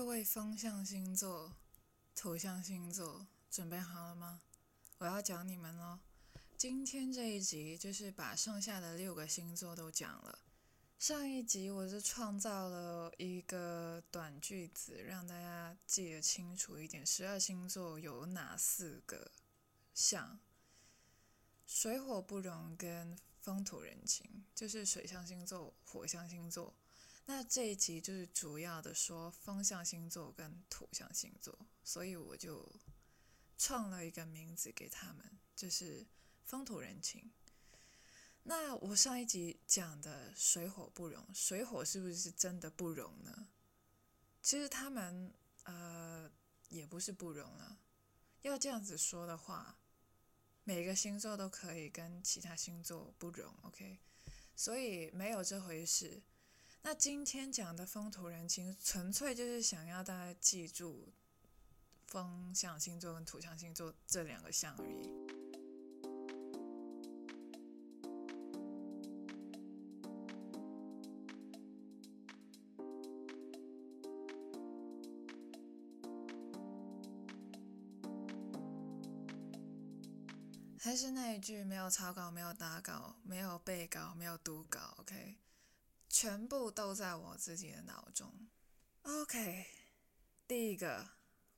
各位风象星座、土象星座，准备好了吗？我要讲你们喽！今天这一集就是把剩下的六个星座都讲了。上一集我是创造了一个短句子，让大家记得清楚一点：十二星座有哪四个象？水火不容跟风土人情，就是水象星座、火象星座。那这一集就是主要的说风象星座跟土象星座，所以我就创了一个名字给他们，就是风土人情。那我上一集讲的水火不容，水火是不是真的不容呢？其实他们呃也不是不容啊。要这样子说的话，每个星座都可以跟其他星座不容，OK？所以没有这回事。那今天讲的风土人情，纯粹就是想要大家记住风象星座跟土象星座这两个象而已。还是那一句，没有草稿，没有打稿，没有背稿，没有读稿，OK。全部都在我自己的脑中。OK，第一个，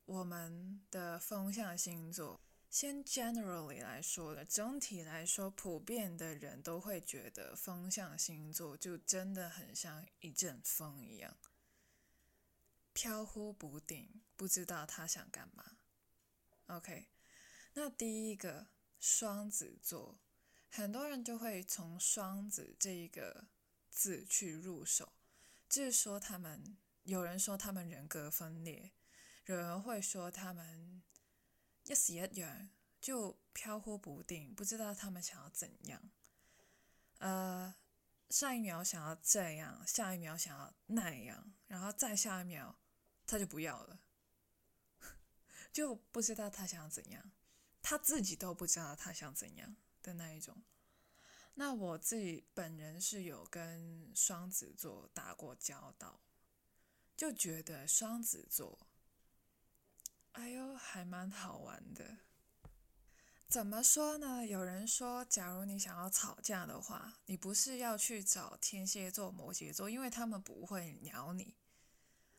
我们的风象星座，先 generally 来说的，整体来说，普遍的人都会觉得风象星座就真的很像一阵风一样，飘忽不定，不知道他想干嘛。OK，那第一个双子座，很多人就会从双子这一个。字去入手，就是说他们有人说他们人格分裂，有人会说他们一时一样，就飘忽不定，不知道他们想要怎样。呃，上一秒想要这样，下一秒想要那样，然后再下一秒他就不要了，就不知道他想要怎样，他自己都不知道他想怎样的那一种。那我自己本人是有跟双子座打过交道，就觉得双子座，哎呦，还蛮好玩的。怎么说呢？有人说，假如你想要吵架的话，你不是要去找天蝎座、摩羯座，因为他们不会鸟你，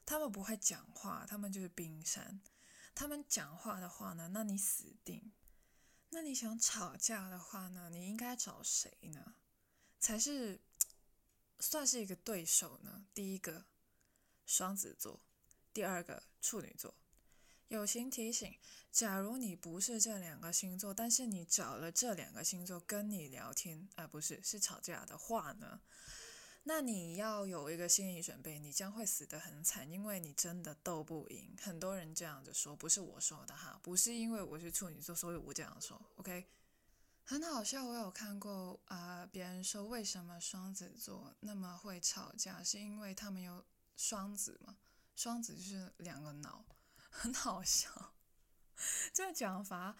他们不会讲话，他们就是冰山。他们讲话的话呢，那你死定。那你想吵架的话呢？你应该找谁呢？才是算是一个对手呢？第一个双子座，第二个处女座。友情提醒：假如你不是这两个星座，但是你找了这两个星座跟你聊天，而不是是吵架的话呢？那你要有一个心理准备，你将会死得很惨，因为你真的斗不赢。很多人这样子说，不是我说的哈，不是因为我是处女座，所以我这样说。OK，很好笑，我有看过啊，别人说为什么双子座那么会吵架，是因为他们有双子嘛？双子就是两个脑，很好笑，这个讲法，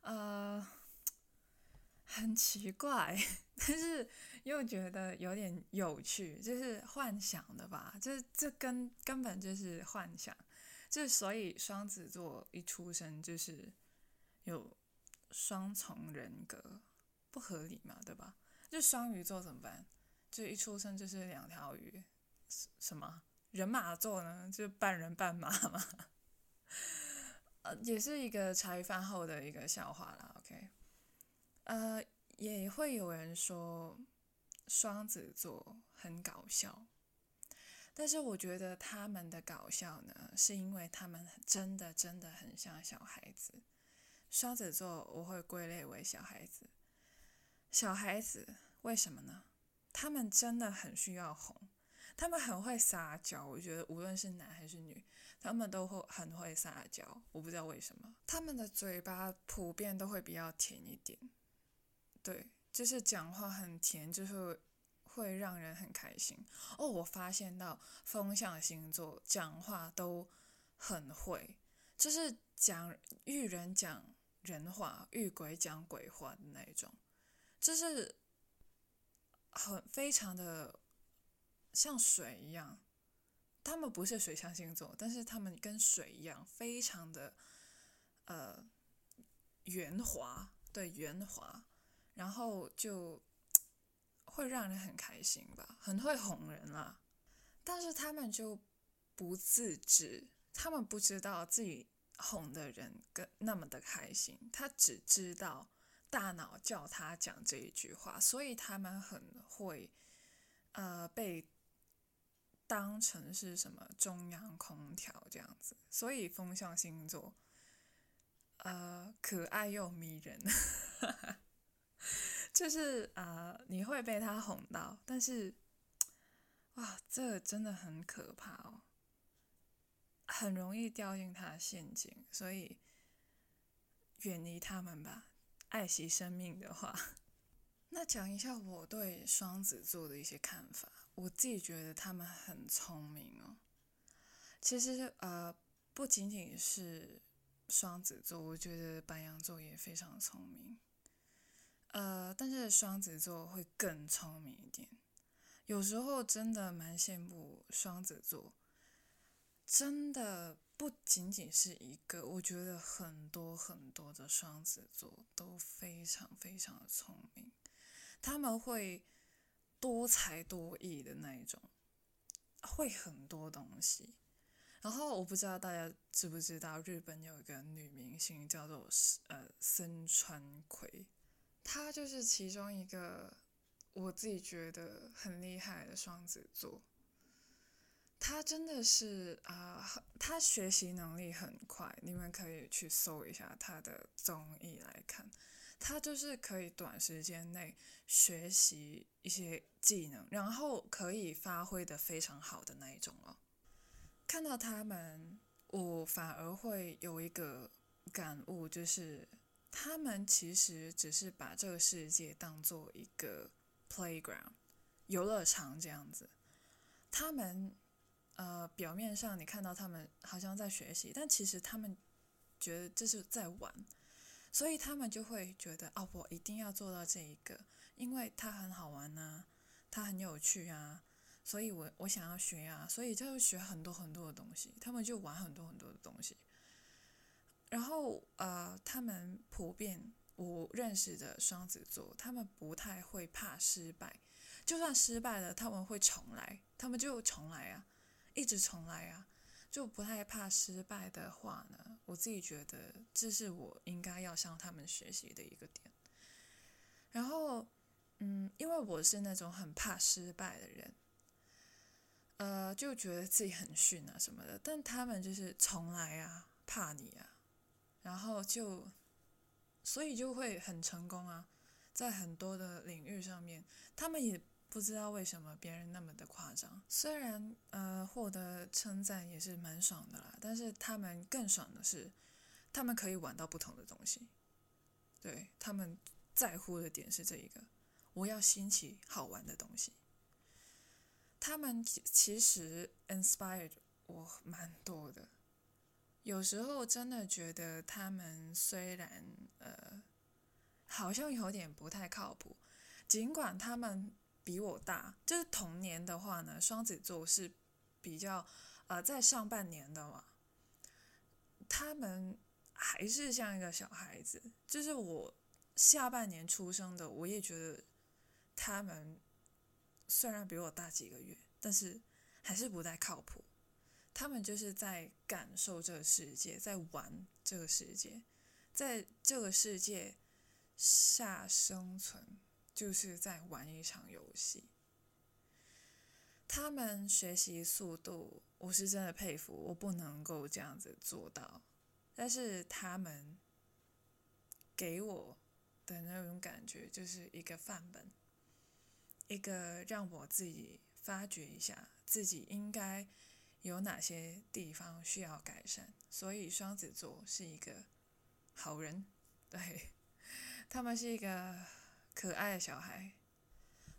呃。很奇怪，但是又觉得有点有趣，就是幻想的吧？这这根根本就是幻想，就所以双子座一出生就是有双重人格，不合理嘛，对吧？就双鱼座怎么办？就一出生就是两条鱼，什么人马座呢？就半人半马嘛，呃，也是一个茶余饭后的一个笑话啦。OK。呃，也会有人说双子座很搞笑，但是我觉得他们的搞笑呢，是因为他们真的真的很像小孩子。双子座我会归类为小孩子，小孩子为什么呢？他们真的很需要哄，他们很会撒娇。我觉得无论是男还是女，他们都会很会撒娇。我不知道为什么，他们的嘴巴普遍都会比较甜一点。对，就是讲话很甜，就是会让人很开心哦。我发现到风象星座讲话都很会，就是讲遇人讲人话，遇鬼讲鬼话的那种，就是很非常的像水一样，他们不是水象星座，但是他们跟水一样，非常的呃圆滑，对圆滑，然后就会让人很开心吧，很会哄人啊。但是他们就不自知，他们不知道自己哄的人跟那么的开心，他只知道大脑叫他讲这一句话，所以他们很会呃被。当成是什么中央空调这样子，所以风象星座，呃，可爱又迷人，就是呃，你会被他哄到，但是，哇，这个真的很可怕哦，很容易掉进他的陷阱，所以远离他们吧，爱惜生命的话。那讲一下我对双子座的一些看法。我自己觉得他们很聪明哦。其实呃，不仅仅是双子座，我觉得白羊座也非常聪明。呃，但是双子座会更聪明一点。有时候真的蛮羡慕双子座，真的不仅仅是一个，我觉得很多很多的双子座都非常非常的聪明。他们会多才多艺的那一种，会很多东西。然后我不知道大家知不知道，日本有一个女明星叫做呃森川葵，他就是其中一个我自己觉得很厉害的双子座。他真的是啊，他学习能力很快，你们可以去搜一下他的综艺来看。他就是可以短时间内学习一些技能，然后可以发挥的非常好的那一种哦。看到他们，我反而会有一个感悟，就是他们其实只是把这个世界当做一个 playground 游乐场这样子。他们呃，表面上你看到他们好像在学习，但其实他们觉得这是在玩。所以他们就会觉得，哦，我一定要做到这一个，因为它很好玩呐，它很有趣啊，所以我我想要学啊，所以就学很多很多的东西，他们就玩很多很多的东西。然后呃，他们普遍我认识的双子座，他们不太会怕失败，就算失败了，他们会重来，他们就重来啊，一直重来啊。就不太怕失败的话呢，我自己觉得这是我应该要向他们学习的一个点。然后，嗯，因为我是那种很怕失败的人，呃，就觉得自己很逊啊什么的。但他们就是从来啊怕你啊，然后就，所以就会很成功啊，在很多的领域上面，他们也。不知道为什么别人那么的夸张，虽然呃获得称赞也是蛮爽的啦，但是他们更爽的是，他们可以玩到不同的东西，对他们在乎的点是这一个，我要新奇好玩的东西。他们其其实 inspired 我蛮多的，有时候真的觉得他们虽然呃好像有点不太靠谱，尽管他们。比我大，就是同年的话呢，双子座是比较呃在上半年的嘛，他们还是像一个小孩子。就是我下半年出生的，我也觉得他们虽然比我大几个月，但是还是不太靠谱。他们就是在感受这个世界，在玩这个世界，在这个世界下生存。就是在玩一场游戏。他们学习速度，我是真的佩服，我不能够这样子做到。但是他们给我的那种感觉，就是一个范本，一个让我自己发掘一下自己应该有哪些地方需要改善。所以双子座是一个好人，对他们是一个。可爱的小孩，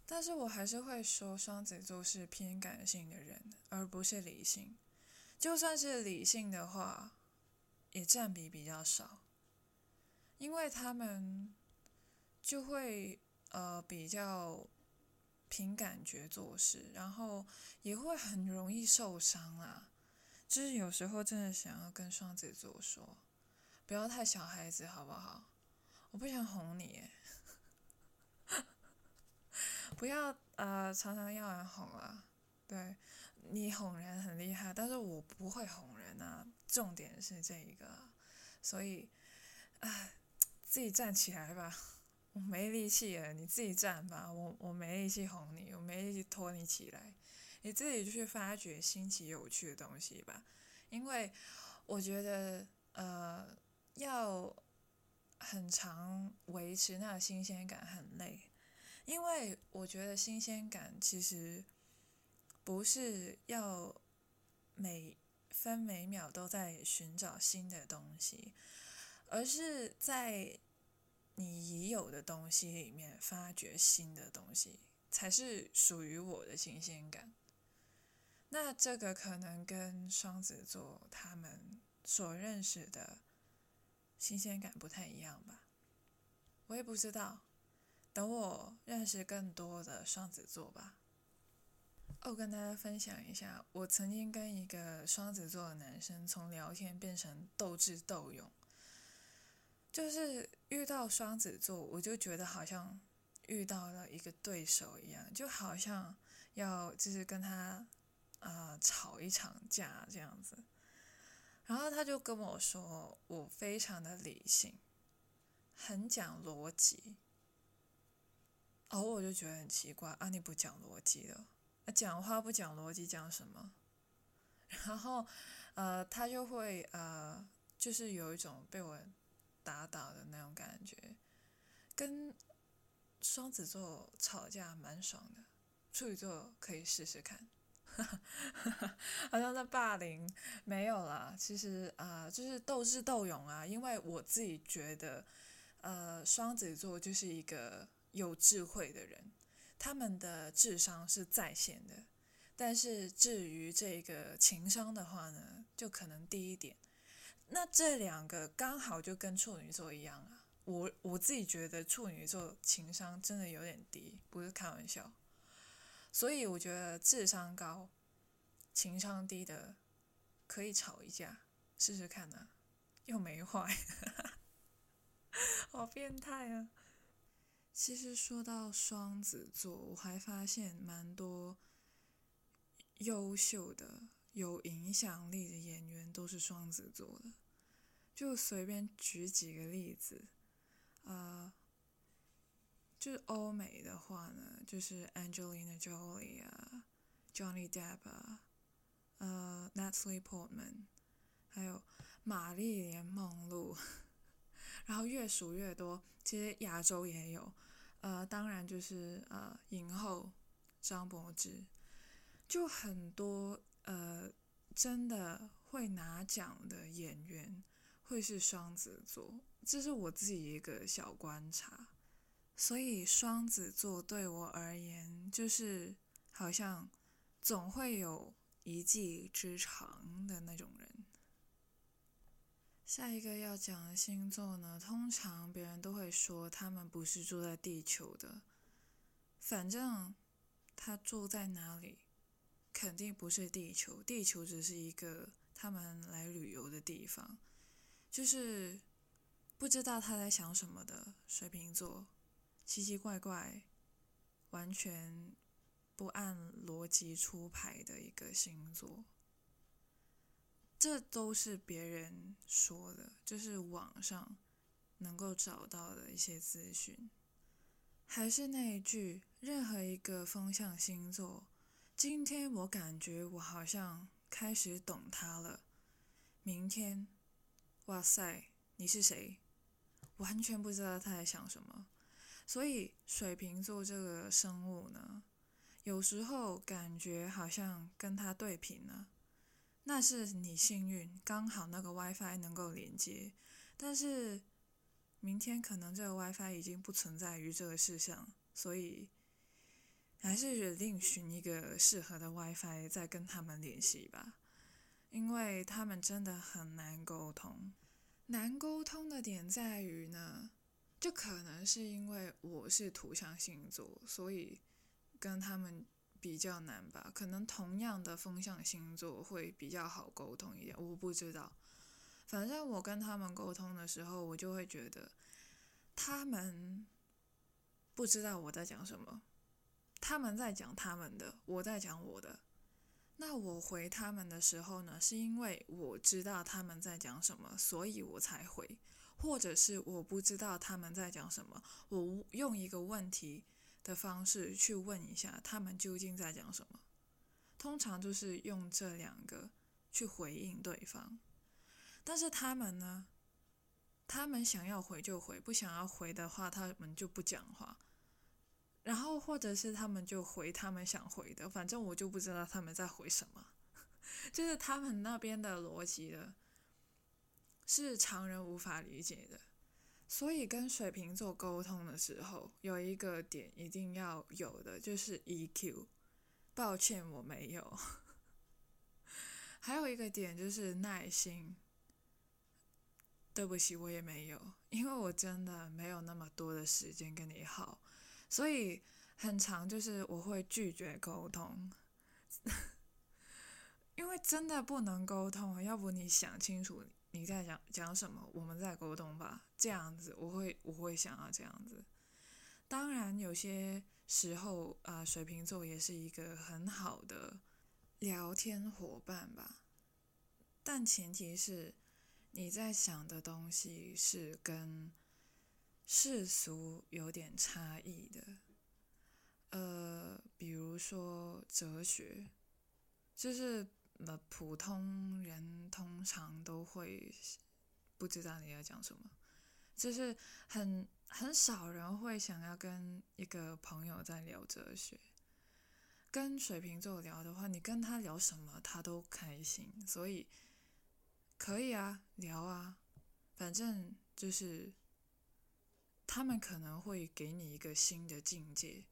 但是我还是会说双子座是偏感性的人，而不是理性。就算是理性的话，也占比比较少，因为他们就会呃比较凭感觉做事，然后也会很容易受伤啊。就是有时候真的想要跟双子座说，不要太小孩子，好不好？我不想哄你，不要呃常常要人哄啊。对，你哄人很厉害，但是我不会哄人啊。重点是这一个，所以，唉，自己站起来吧。我没力气了，你自己站吧。我我没力气哄你，我没力气拖你起来，你自己去发掘新奇有趣的东西吧。因为我觉得，呃，要很长维持那个新鲜感很累，因为我觉得新鲜感其实不是要每分每秒都在寻找新的东西，而是在。你已有的东西里面发掘新的东西，才是属于我的新鲜感。那这个可能跟双子座他们所认识的新鲜感不太一样吧？我也不知道，等我认识更多的双子座吧。哦，跟大家分享一下，我曾经跟一个双子座的男生从聊天变成斗智斗勇。就是遇到双子座，我就觉得好像遇到了一个对手一样，就好像要就是跟他啊吵一场架这样子。然后他就跟我说，我非常的理性，很讲逻辑。哦，我就觉得很奇怪啊，你不讲逻辑了，讲话不讲逻辑讲什么？然后呃，他就会呃，就是有一种被我。打倒的那种感觉，跟双子座吵架蛮爽的，处女座可以试试看。好像在霸凌，没有啦，其实啊，就是斗智斗勇啊。因为我自己觉得，呃，双子座就是一个有智慧的人，他们的智商是在线的。但是至于这个情商的话呢，就可能低一点。那这两个刚好就跟处女座一样啊，我我自己觉得处女座情商真的有点低，不是开玩笑。所以我觉得智商高、情商低的可以吵一架试试看呢，又没坏，好变态啊！其实说到双子座，我还发现蛮多优秀的。有影响力的演员都是双子座的，就随便举几个例子，呃，就是欧美的话呢，就是 Angelina Jolie 啊，Johnny Depp 啊，呃，Natalie Portman，还有玛丽莲梦露，然后越数越多，其实亚洲也有，呃，当然就是呃影后张柏芝，就很多。呃，真的会拿奖的演员会是双子座，这是我自己一个小观察。所以双子座对我而言，就是好像总会有一技之长的那种人。下一个要讲的星座呢，通常别人都会说他们不是住在地球的，反正他住在哪里。肯定不是地球，地球只是一个他们来旅游的地方，就是不知道他在想什么的水瓶座，奇奇怪怪，完全不按逻辑出牌的一个星座。这都是别人说的，就是网上能够找到的一些资讯。还是那一句，任何一个风象星座。今天我感觉我好像开始懂他了。明天，哇塞，你是谁？完全不知道他在想什么。所以水瓶座这个生物呢，有时候感觉好像跟他对平了。那是你幸运，刚好那个 WiFi 能够连接。但是明天可能这个 WiFi 已经不存在于这个世上，所以。还是决定寻一个适合的 WiFi 再跟他们联系吧，因为他们真的很难沟通。难沟通的点在于呢，就可能是因为我是土象星座，所以跟他们比较难吧？可能同样的风象星座会比较好沟通一点，我不知道。反正我跟他们沟通的时候，我就会觉得他们不知道我在讲什么，他们在讲他们的，我在讲我的。那我回他们的时候呢，是因为我知道他们在讲什么，所以我才回。或者是我不知道他们在讲什么，我用一个问题的方式去问一下他们究竟在讲什么。通常就是用这两个去回应对方。但是他们呢，他们想要回就回，不想要回的话，他们就不讲话。然后或者是他们就回他们想回的，反正我就不知道他们在回什么，就是他们那边的逻辑的。是常人无法理解的，所以跟水瓶座沟通的时候，有一个点一定要有的，就是 EQ。抱歉，我没有。还有一个点就是耐心。对不起，我也没有，因为我真的没有那么多的时间跟你耗，所以很长就是我会拒绝沟通，因为真的不能沟通，要不你想清楚。你在讲讲什么？我们再沟通吧，这样子我会我会想要这样子。当然，有些时候啊，水瓶座也是一个很好的聊天伙伴吧。但前提是你在想的东西是跟世俗有点差异的。呃，比如说哲学，就是。呃普通人通常都会不知道你要讲什么，就是很很少人会想要跟一个朋友在聊哲学。跟水瓶座聊的话，你跟他聊什么他都开心，所以可以啊，聊啊，反正就是他们可能会给你一个新的境界，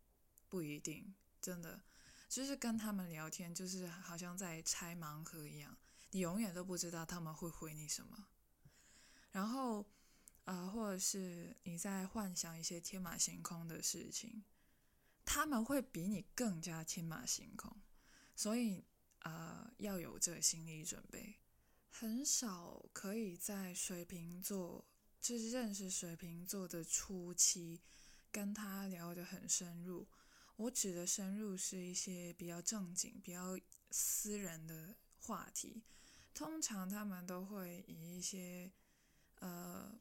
不一定，真的。就是跟他们聊天，就是好像在拆盲盒一样，你永远都不知道他们会回你什么。然后，呃，或者是你在幻想一些天马行空的事情，他们会比你更加天马行空。所以，呃，要有这心理准备。很少可以在水瓶座，是认识水瓶座的初期，跟他聊得很深入。我指的深入是一些比较正经、比较私人的话题，通常他们都会以一些呃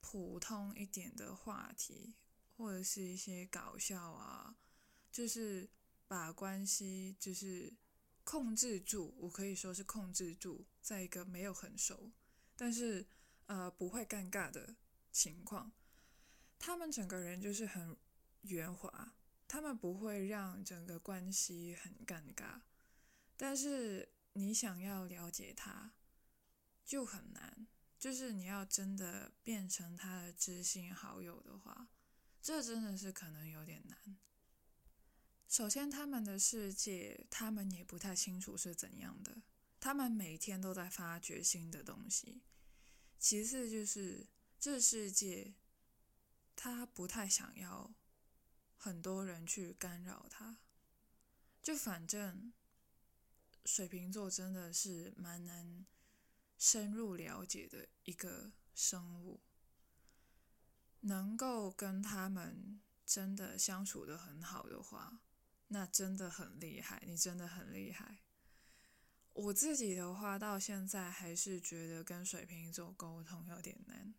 普通一点的话题，或者是一些搞笑啊，就是把关系就是控制住，我可以说是控制住，在一个没有很熟，但是呃不会尴尬的情况，他们整个人就是很圆滑。他们不会让整个关系很尴尬，但是你想要了解他，就很难。就是你要真的变成他的知心好友的话，这真的是可能有点难。首先，他们的世界，他们也不太清楚是怎样的，他们每天都在发掘新的东西。其次，就是这世界，他不太想要。很多人去干扰他，就反正水瓶座真的是蛮难深入了解的一个生物，能够跟他们真的相处的很好的话，那真的很厉害，你真的很厉害。我自己的话，到现在还是觉得跟水瓶座沟通有点难。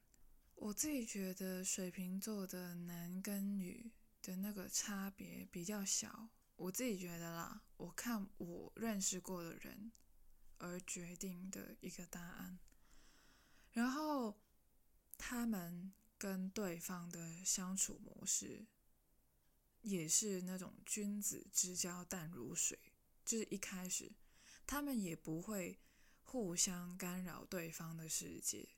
我自己觉得水瓶座的男跟女。的那个差别比较小，我自己觉得啦，我看我认识过的人而决定的一个答案。然后他们跟对方的相处模式也是那种君子之交淡如水，就是一开始他们也不会互相干扰对方的世界，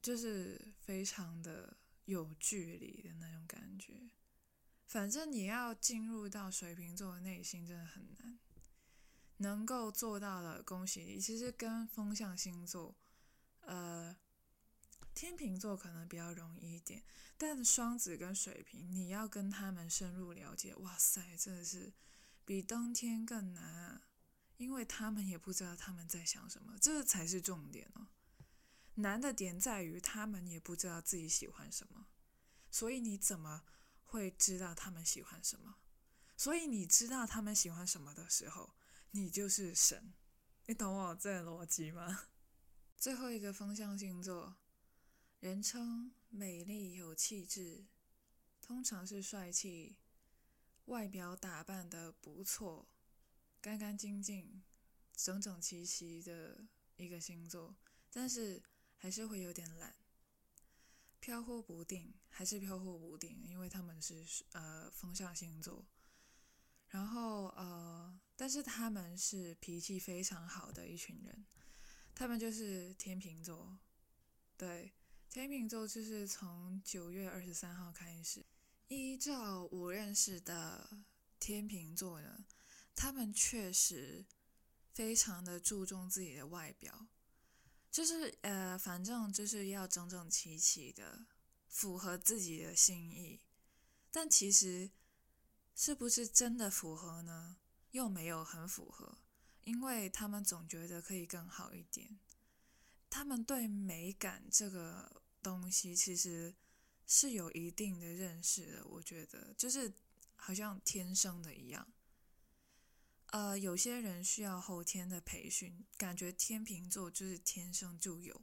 就是非常的。有距离的那种感觉，反正你要进入到水瓶座的内心真的很难，能够做到的，恭喜你。其实跟风象星座，呃，天秤座可能比较容易一点，但双子跟水瓶，你要跟他们深入了解，哇塞，真的是比登天更难啊！因为他们也不知道他们在想什么，这才是重点哦。难的点在于他们也不知道自己喜欢什么，所以你怎么会知道他们喜欢什么？所以你知道他们喜欢什么的时候，你就是神。你懂我这逻辑吗？最后一个风象星座。人称美丽有气质，通常是帅气，外表打扮的不错，干干净净、整整齐齐的一个星座，但是还是会有点懒，飘忽不定，还是飘忽不定，因为他们是呃风象星座，然后呃，但是他们是脾气非常好的一群人，他们就是天秤座，对。天秤座就是从九月二十三号开始，依照我认识的天秤座呢，他们确实非常的注重自己的外表，就是呃，反正就是要整整齐齐的，符合自己的心意。但其实是不是真的符合呢？又没有很符合，因为他们总觉得可以更好一点。他们对美感这个东西其实是有一定的认识的，我觉得就是好像天生的一样。呃，有些人需要后天的培训，感觉天秤座就是天生就有。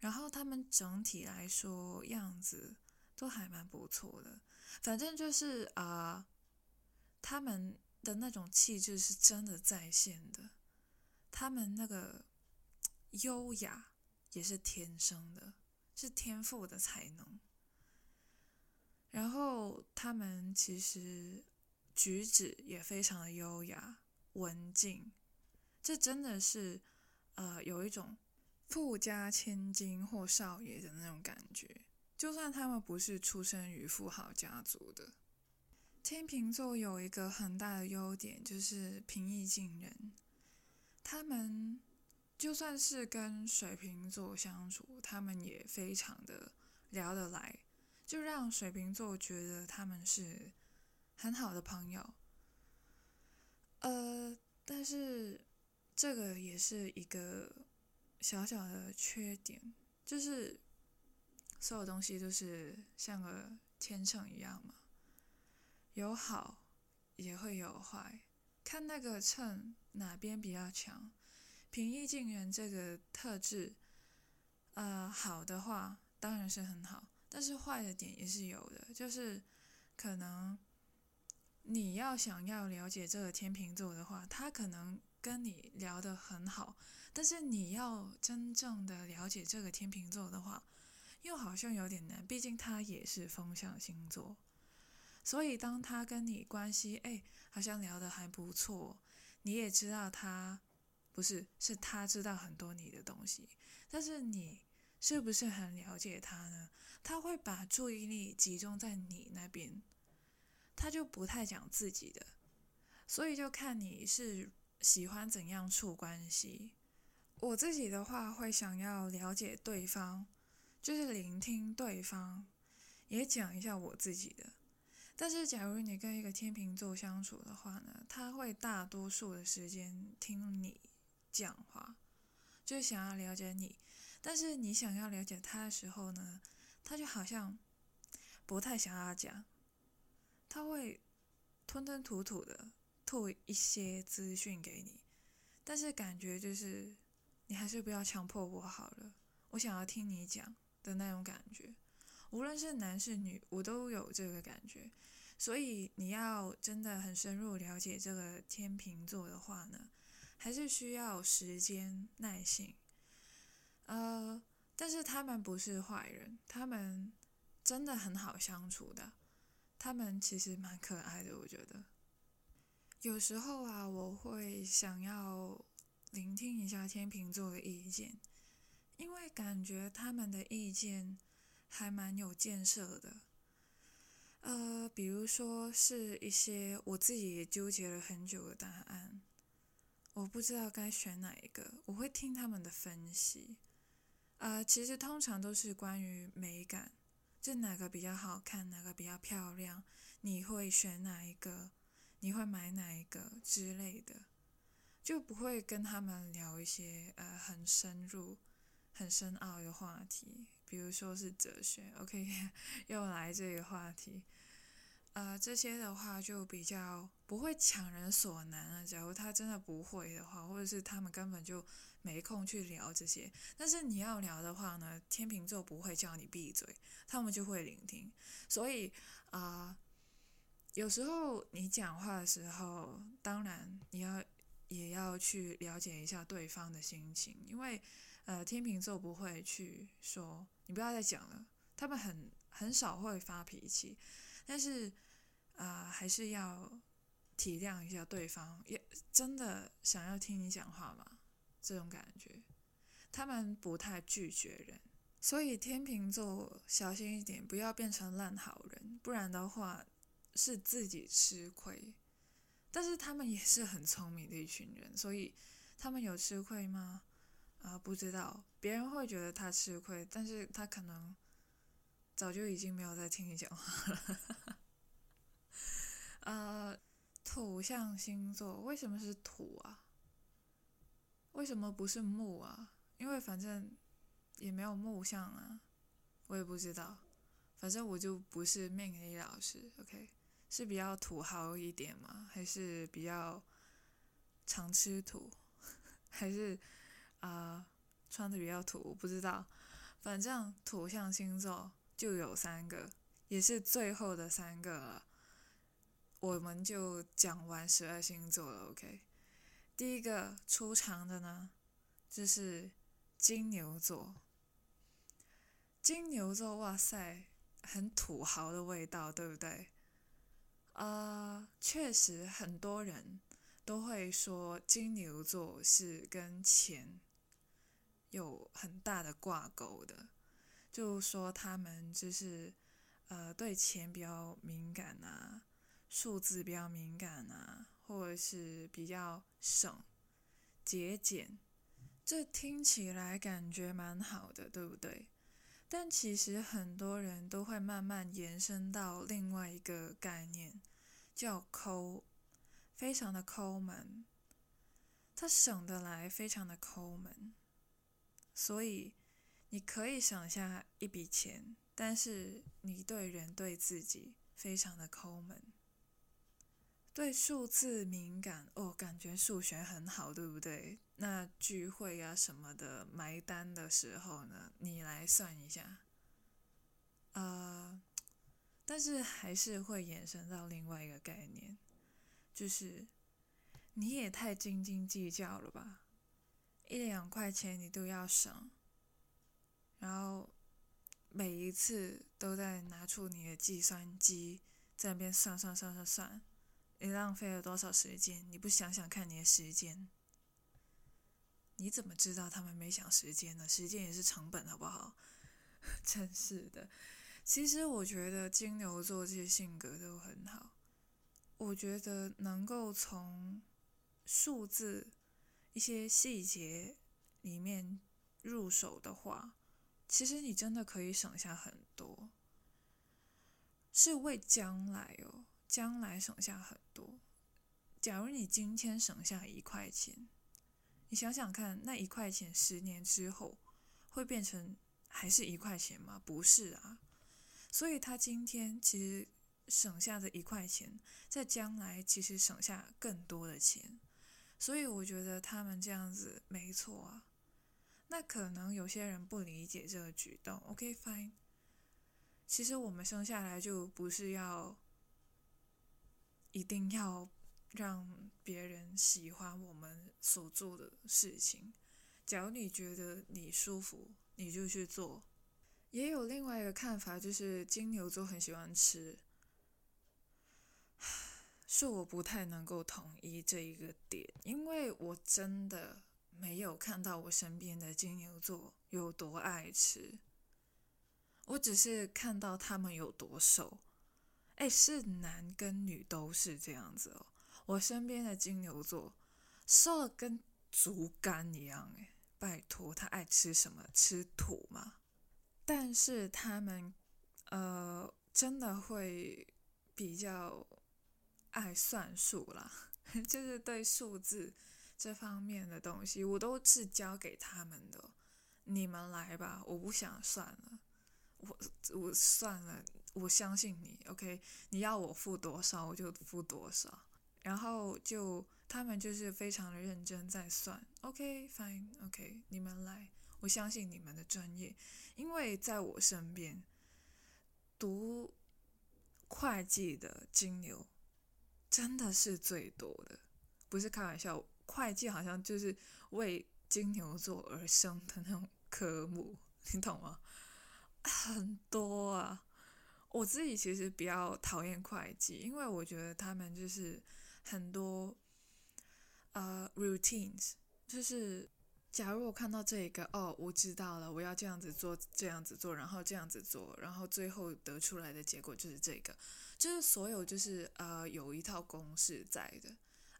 然后他们整体来说样子都还蛮不错的，反正就是啊，他们的那种气质是真的在线的，他们那个。优雅也是天生的，是天赋的才能。然后他们其实举止也非常的优雅、文静，这真的是呃有一种富家千金或少爷的那种感觉。就算他们不是出生于富豪家族的，天秤座有一个很大的优点，就是平易近人。他们。就算是跟水瓶座相处，他们也非常的聊得来，就让水瓶座觉得他们是很好的朋友。呃，但是这个也是一个小小的缺点，就是所有东西都是像个天秤一样嘛，有好也会有坏，看那个秤哪边比较强。平易近人这个特质，呃，好的话当然是很好，但是坏的点也是有的，就是可能你要想要了解这个天秤座的话，他可能跟你聊得很好，但是你要真正的了解这个天秤座的话，又好像有点难，毕竟他也是风象星座，所以当他跟你关系哎，好像聊得还不错，你也知道他。不是，是他知道很多你的东西，但是你是不是很了解他呢？他会把注意力集中在你那边，他就不太讲自己的，所以就看你是喜欢怎样处关系。我自己的话会想要了解对方，就是聆听对方，也讲一下我自己的。但是假如你跟一个天秤座相处的话呢，他会大多数的时间听你。讲话，就想要了解你，但是你想要了解他的时候呢，他就好像不太想要讲，他会吞吞吐吐的吐一些资讯给你，但是感觉就是你还是不要强迫我好了，我想要听你讲的那种感觉，无论是男是女，我都有这个感觉，所以你要真的很深入了解这个天秤座的话呢。还是需要时间耐性，呃，但是他们不是坏人，他们真的很好相处的，他们其实蛮可爱的，我觉得。有时候啊，我会想要聆听一下天秤座的意见，因为感觉他们的意见还蛮有建设的，呃，比如说是一些我自己也纠结了很久的答案。我不知道该选哪一个，我会听他们的分析，呃，其实通常都是关于美感，就哪个比较好看，哪个比较漂亮，你会选哪一个，你会买哪一个之类的，就不会跟他们聊一些呃很深入、很深奥的话题，比如说是哲学。OK，又来这个话题。呃，这些的话就比较不会强人所难啊。假如他真的不会的话，或者是他们根本就没空去聊这些。但是你要聊的话呢，天秤座不会叫你闭嘴，他们就会聆听。所以啊，有时候你讲话的时候，当然你要也要去了解一下对方的心情，因为呃，天秤座不会去说你不要再讲了，他们很很少会发脾气。但是，啊，还是要体谅一下对方，也真的想要听你讲话吗？这种感觉，他们不太拒绝人，所以天秤座小心一点，不要变成烂好人，不然的话是自己吃亏。但是他们也是很聪明的一群人，所以他们有吃亏吗？啊，不知道，别人会觉得他吃亏，但是他可能。早就已经没有在听你讲话了。呃，土象星座为什么是土啊？为什么不是木啊？因为反正也没有木象啊，我也不知道。反正我就不是命理老师，OK？是比较土豪一点吗？还是比较常吃土？还是啊穿的比较土？不知道。反正土象星座。就有三个，也是最后的三个了，我们就讲完十二星座了。OK，第一个出场的呢，就是金牛座。金牛座，哇塞，很土豪的味道，对不对？啊，确实很多人都会说金牛座是跟钱有很大的挂钩的。就说他们就是，呃，对钱比较敏感啊，数字比较敏感啊，或者是比较省、节俭，这听起来感觉蛮好的，对不对？但其实很多人都会慢慢延伸到另外一个概念，叫抠，非常的抠门，他省得来，非常的抠门，所以。你可以省下一笔钱，但是你对人对自己非常的抠门，对数字敏感哦，感觉数学很好，对不对？那聚会啊什么的埋单的时候呢，你来算一下，呃，但是还是会衍生到另外一个概念，就是你也太斤斤计较了吧，一两块钱你都要省。然后每一次都在拿出你的计算机在那边算算算算算，你浪费了多少时间？你不想想看你的时间？你怎么知道他们没想时间呢？时间也是成本，好不好？真是的。其实我觉得金牛座这些性格都很好。我觉得能够从数字一些细节里面入手的话。其实你真的可以省下很多，是为将来哦，将来省下很多。假如你今天省下一块钱，你想想看，那一块钱十年之后会变成还是一块钱吗？不是啊。所以他今天其实省下的一块钱，在将来其实省下更多的钱。所以我觉得他们这样子没错啊。那可能有些人不理解这个举动，OK，fine。其实我们生下来就不是要一定要让别人喜欢我们所做的事情。假如你觉得你舒服，你就去做。也有另外一个看法，就是金牛座很喜欢吃，是我不太能够同意这一个点，因为我真的。没有看到我身边的金牛座有多爱吃，我只是看到他们有多瘦。哎，是男跟女都是这样子哦。我身边的金牛座瘦的跟竹竿一样，哎，拜托，他爱吃什么？吃土吗？但是他们，呃，真的会比较爱算数啦，就是对数字这方面的东西，我都是交给他们的。你们来吧，我不想算了，我我算了，我相信你，OK？你要我付多少，我就付多少。然后就他们就是非常的认真在算，OK，Fine，OK，你们来，我相信你们的专业，因为在我身边读会计的金牛真的是最多的，不是开玩笑，会计好像就是为金牛座而生的那种。科目，你懂吗？很多啊！我自己其实比较讨厌会计，因为我觉得他们就是很多呃 routines，就是假如我看到这一个，哦，我知道了，我要这样子做，这样子做，然后这样子做，然后最后得出来的结果就是这个，就是所有就是呃有一套公式在的，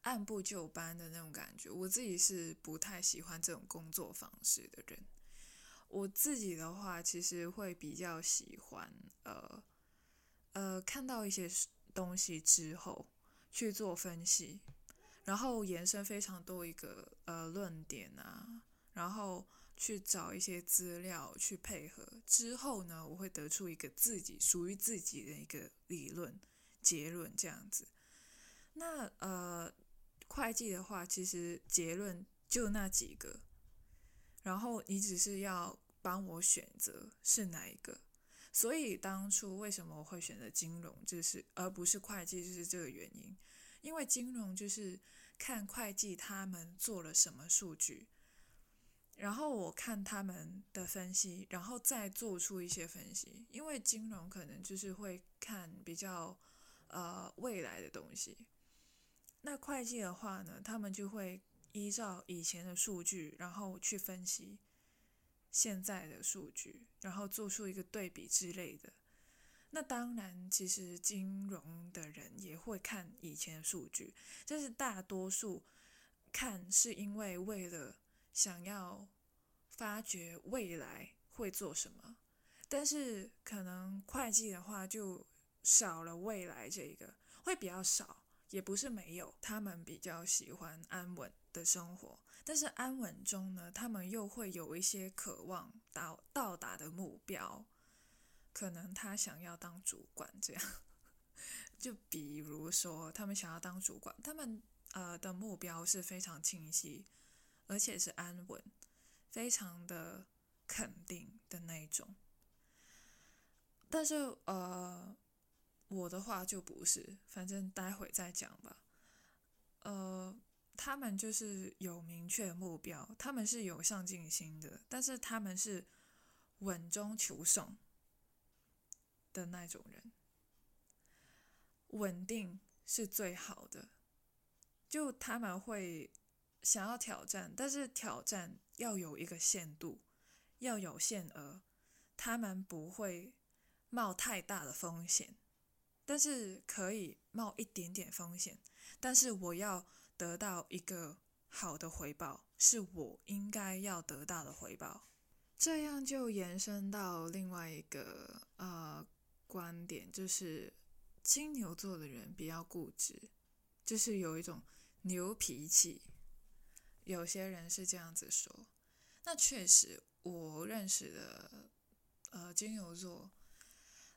按部就班的那种感觉。我自己是不太喜欢这种工作方式的人。我自己的话，其实会比较喜欢，呃，呃，看到一些东西之后去做分析，然后延伸非常多一个呃论点啊，然后去找一些资料去配合之后呢，我会得出一个自己属于自己的一个理论结论这样子。那呃，会计的话，其实结论就那几个。然后你只是要帮我选择是哪一个，所以当初为什么我会选择金融，就是而不是会计，就是这个原因。因为金融就是看会计他们做了什么数据，然后我看他们的分析，然后再做出一些分析。因为金融可能就是会看比较呃未来的东西，那会计的话呢，他们就会。依照以前的数据，然后去分析现在的数据，然后做出一个对比之类的。那当然，其实金融的人也会看以前的数据，但是大多数看是因为为了想要发掘未来会做什么。但是可能会计的话就少了未来这个，会比较少，也不是没有，他们比较喜欢安稳。的生活，但是安稳中呢，他们又会有一些渴望到到达的目标，可能他想要当主管这样，就比如说他们想要当主管，他们呃的目标是非常清晰，而且是安稳，非常的肯定的那种。但是呃，我的话就不是，反正待会再讲吧，呃。他们就是有明确目标，他们是有上进心的，但是他们是稳中求胜的那种人。稳定是最好的，就他们会想要挑战，但是挑战要有一个限度，要有限额，他们不会冒太大的风险，但是可以冒一点点风险，但是我要。得到一个好的回报，是我应该要得到的回报。这样就延伸到另外一个呃观点，就是金牛座的人比较固执，就是有一种牛脾气。有些人是这样子说，那确实我认识的呃金牛座。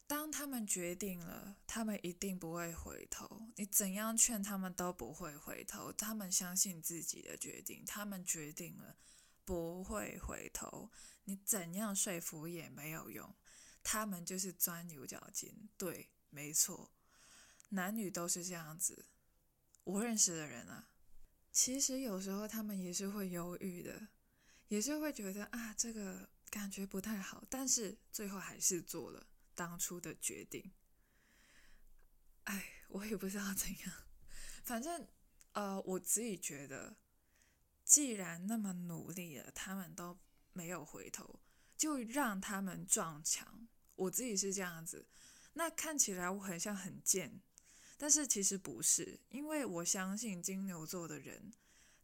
当他们决定了，他们一定不会回头。你怎样劝他们都不会回头。他们相信自己的决定，他们决定了不会回头。你怎样说服也没有用，他们就是钻牛角尖。对，没错，男女都是这样子。我认识的人啊，其实有时候他们也是会犹豫的，也是会觉得啊，这个感觉不太好，但是最后还是做了。当初的决定，哎，我也不知道怎样。反正，呃，我自己觉得，既然那么努力了，他们都没有回头，就让他们撞墙。我自己是这样子。那看起来我很像很贱，但是其实不是，因为我相信金牛座的人，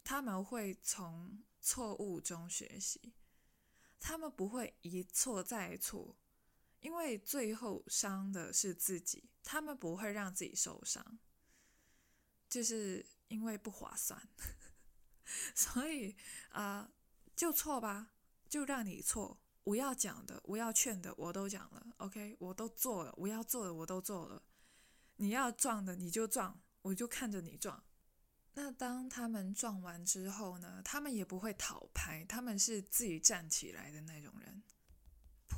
他们会从错误中学习，他们不会一错再错，因为最后伤的是自己，他们不会让自己受伤，就是因为不划算，所以啊，就错吧，就让你错，我要讲的，我要劝的，我都讲了，OK，我都做了，我要做的我都做了，你要撞的你就撞，我就看着你撞。那当他们撞完之后呢？他们也不会讨拍，他们是自己站起来的那种人。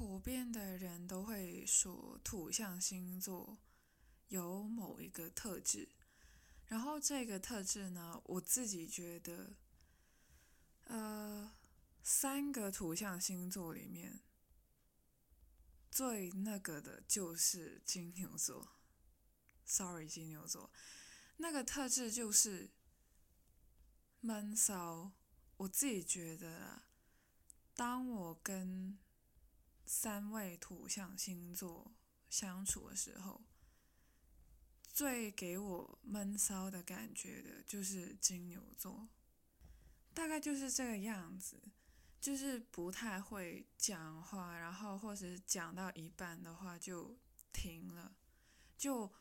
普遍的人都会说土象星座有某一个特质，然后这个特质呢，我自己觉得，呃，三个土象星座里面最那个的就是金牛座。Sorry，金牛座，那个特质就是。闷骚，我自己觉得，当我跟三位土象星座相处的时候，最给我闷骚的感觉的就是金牛座，大概就是这个样子，就是不太会讲话，然后或是讲到一半的话就停了，就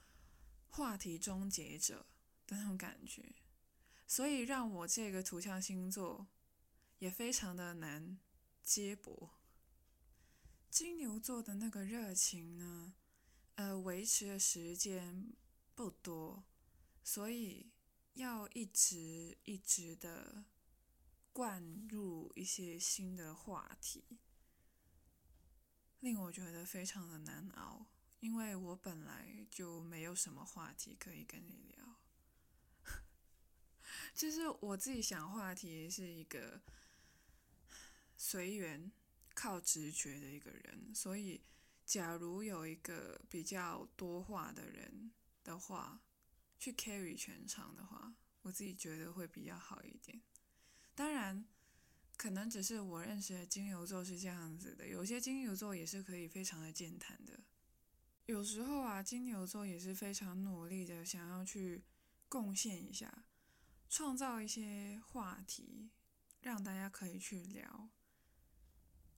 话题终结者的那种感觉。所以让我这个土象星座也非常的难接驳。金牛座的那个热情呢，呃，维持的时间不多，所以要一直一直的灌入一些新的话题，令我觉得非常的难熬，因为我本来就没有什么话题可以跟你聊。就是我自己想话题是一个随缘、靠直觉的一个人，所以假如有一个比较多话的人的话，去 carry 全场的话，我自己觉得会比较好一点。当然，可能只是我认识的金牛座是这样子的，有些金牛座也是可以非常的健谈的。有时候啊，金牛座也是非常努力的，想要去贡献一下。创造一些话题，让大家可以去聊。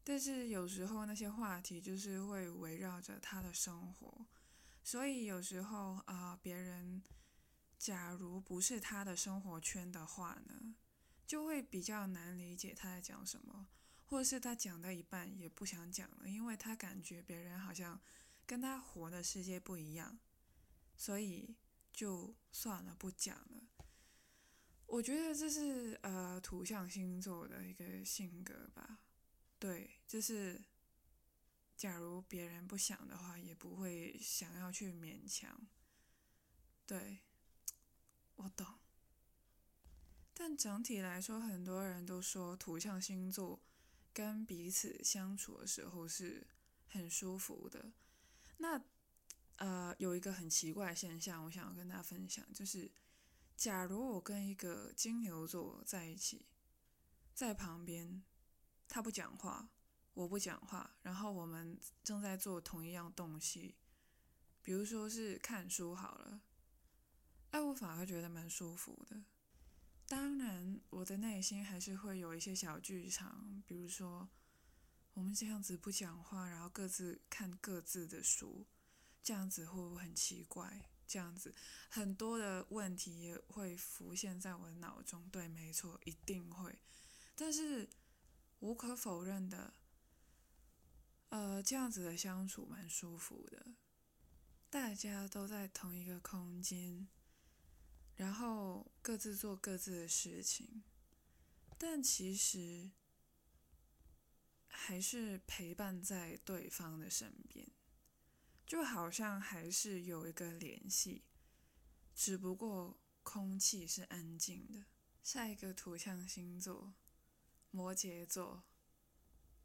但是有时候那些话题就是会围绕着他的生活，所以有时候啊，别人假如不是他的生活圈的话呢，就会比较难理解他在讲什么，或者是他讲到一半也不想讲了，因为他感觉别人好像跟他活的世界不一样，所以就算了，不讲了。我觉得这是呃土象星座的一个性格吧，对，就是假如别人不想的话，也不会想要去勉强。对，我懂。但整体来说，很多人都说土象星座跟彼此相处的时候是很舒服的。那呃有一个很奇怪的现象，我想要跟大家分享，就是。假如我跟一个金牛座在一起，在旁边，他不讲话，我不讲话，然后我们正在做同一样东西，比如说是看书好了，哎，我反而觉得蛮舒服的。当然，我的内心还是会有一些小剧场，比如说我们这样子不讲话，然后各自看各自的书，这样子会不会很奇怪？这样子，很多的问题也会浮现在我的脑中。对，没错，一定会。但是无可否认的，呃，这样子的相处蛮舒服的。大家都在同一个空间，然后各自做各自的事情，但其实还是陪伴在对方的身边。就好像还是有一个联系，只不过空气是安静的。下一个土象星座，摩羯座，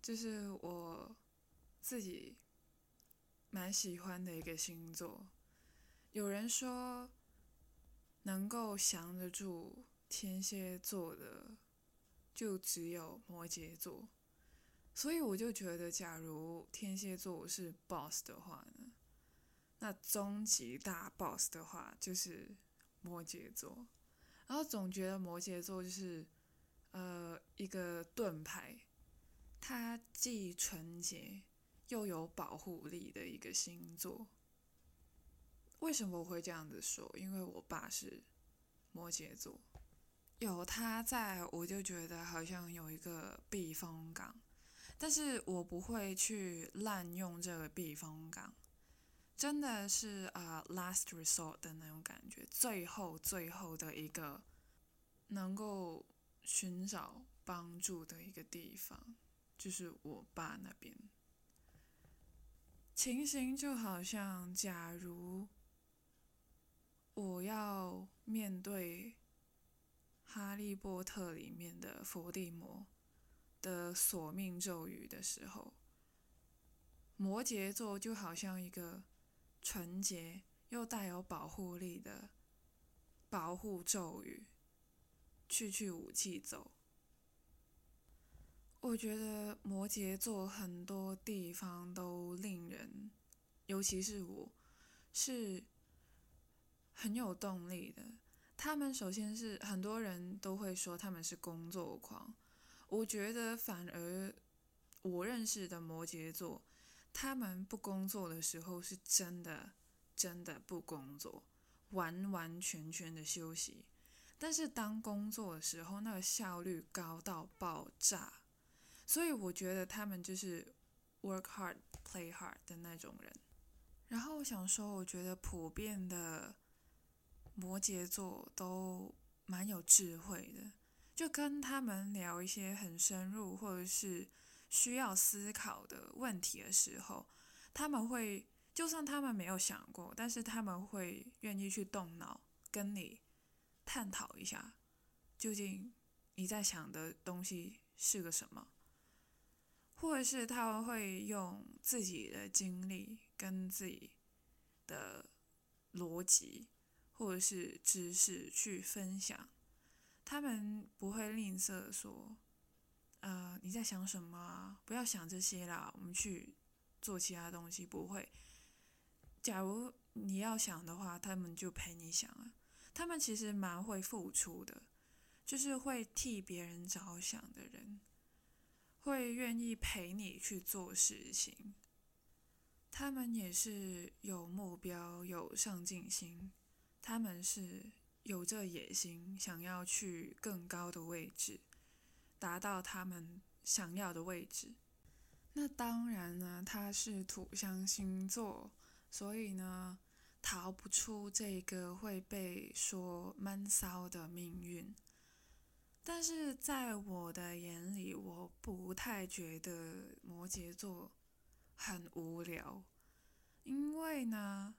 就是我自己蛮喜欢的一个星座。有人说，能够降得住天蝎座的，就只有摩羯座。所以我就觉得，假如天蝎座我是 boss 的话呢？那终极大 boss 的话就是摩羯座，然后总觉得摩羯座就是，呃一个盾牌，它既纯洁又有保护力的一个星座。为什么我会这样子说？因为我爸是摩羯座，有他在我就觉得好像有一个避风港，但是我不会去滥用这个避风港。真的是啊，last resort 的那种感觉，最后最后的一个能够寻找帮助的一个地方，就是我爸那边。情形就好像，假如我要面对《哈利波特》里面的伏地魔的索命咒语的时候，摩羯座就好像一个。纯洁又带有保护力的保护咒语，去去武器走。我觉得摩羯座很多地方都令人，尤其是我，是很有动力的。他们首先是很多人都会说他们是工作狂，我觉得反而我认识的摩羯座。他们不工作的时候是真的，真的不工作，完完全全的休息。但是当工作的时候，那个效率高到爆炸。所以我觉得他们就是 work hard, play hard 的那种人。然后我想说，我觉得普遍的摩羯座都蛮有智慧的，就跟他们聊一些很深入或者是。需要思考的问题的时候，他们会就算他们没有想过，但是他们会愿意去动脑跟你探讨一下，究竟你在想的东西是个什么，或者是他们会用自己的经历跟自己的逻辑或者是知识去分享，他们不会吝啬说。呃，你在想什么？不要想这些啦，我们去做其他东西。不会，假如你要想的话，他们就陪你想啊。他们其实蛮会付出的，就是会替别人着想的人，会愿意陪你去做事情。他们也是有目标、有上进心，他们是有这野心，想要去更高的位置。达到他们想要的位置，那当然呢，他是土象星座，所以呢，逃不出这个会被说闷骚的命运。但是在我的眼里，我不太觉得摩羯座很无聊，因为呢，